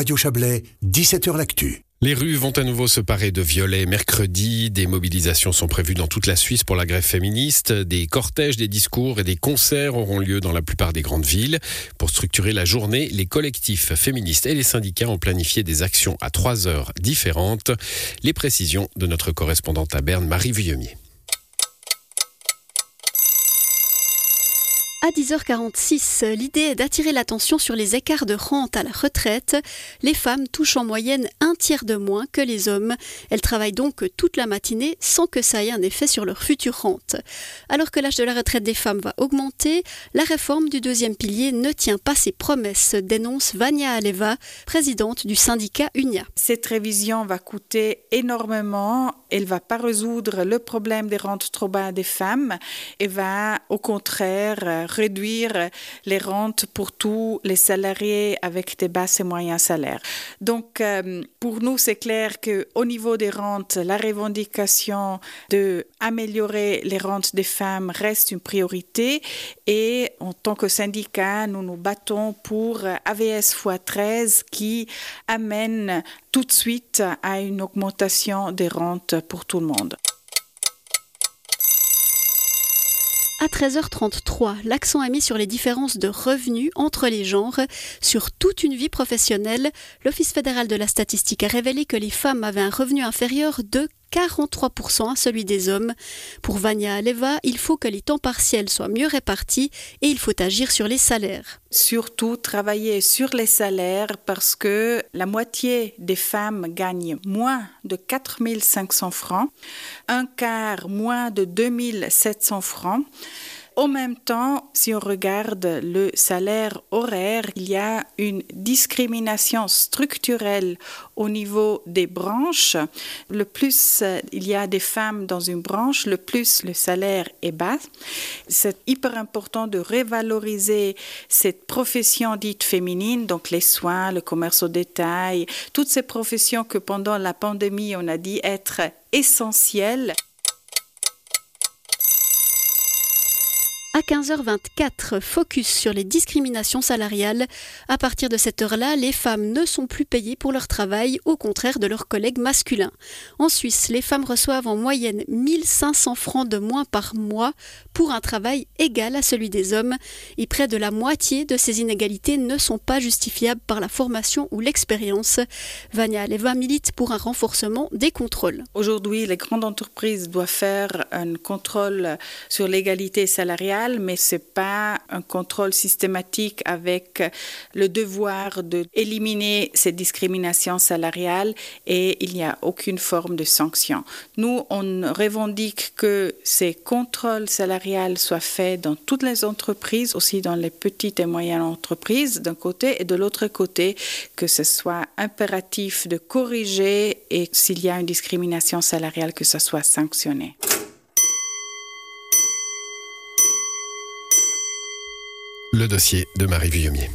Radio Chablais, 17h L'Actu. Les rues vont à nouveau se parer de violet mercredi. Des mobilisations sont prévues dans toute la Suisse pour la grève féministe. Des cortèges, des discours et des concerts auront lieu dans la plupart des grandes villes. Pour structurer la journée, les collectifs féministes et les syndicats ont planifié des actions à trois heures différentes. Les précisions de notre correspondante à Berne, Marie Vuillemier. À 10h46, l'idée est d'attirer l'attention sur les écarts de rente à la retraite. Les femmes touchent en moyenne un tiers de moins que les hommes. Elles travaillent donc toute la matinée sans que ça ait un effet sur leur future rente. Alors que l'âge de la retraite des femmes va augmenter, la réforme du deuxième pilier ne tient pas ses promesses, dénonce Vania Aleva, présidente du syndicat UNIA. Cette révision va coûter énormément. Elle va pas résoudre le problème des rentes trop bas des femmes et va au contraire réduire les rentes pour tous les salariés avec des bas et moyens salaires. Donc, euh, pour nous, c'est clair que au niveau des rentes, la revendication de améliorer les rentes des femmes reste une priorité et en tant que syndicat, nous nous battons pour AVS x13 qui amène tout de suite à une augmentation des rentes pour tout le monde. À 13h33, l'accent est mis sur les différences de revenus entre les genres. Sur toute une vie professionnelle, l'Office fédéral de la statistique a révélé que les femmes avaient un revenu inférieur de 43% à celui des hommes. Pour Vania Aleva, il faut que les temps partiels soient mieux répartis et il faut agir sur les salaires. Surtout travailler sur les salaires parce que la moitié des femmes gagnent moins de 4500 francs, un quart moins de 2700 francs. En même temps, si on regarde le salaire horaire, il y a une discrimination structurelle au niveau des branches. Le plus euh, il y a des femmes dans une branche, le plus le salaire est bas. C'est hyper important de revaloriser cette profession dite féminine, donc les soins, le commerce au détail, toutes ces professions que pendant la pandémie on a dit être essentielles. À 15h24, focus sur les discriminations salariales. À partir de cette heure-là, les femmes ne sont plus payées pour leur travail, au contraire de leurs collègues masculins. En Suisse, les femmes reçoivent en moyenne 1500 francs de moins par mois pour un travail égal à celui des hommes, et près de la moitié de ces inégalités ne sont pas justifiables par la formation ou l'expérience. Vania Leva milite pour un renforcement des contrôles. Aujourd'hui, les grandes entreprises doivent faire un contrôle sur l'égalité salariale mais ce n'est pas un contrôle systématique avec le devoir d'éliminer ces discriminations salariales et il n'y a aucune forme de sanction. Nous, on revendique que ces contrôles salariales soient faits dans toutes les entreprises, aussi dans les petites et moyennes entreprises d'un côté et de l'autre côté que ce soit impératif de corriger et s'il y a une discrimination salariale que ce soit sanctionné. Le dossier de Marie Vuillemier.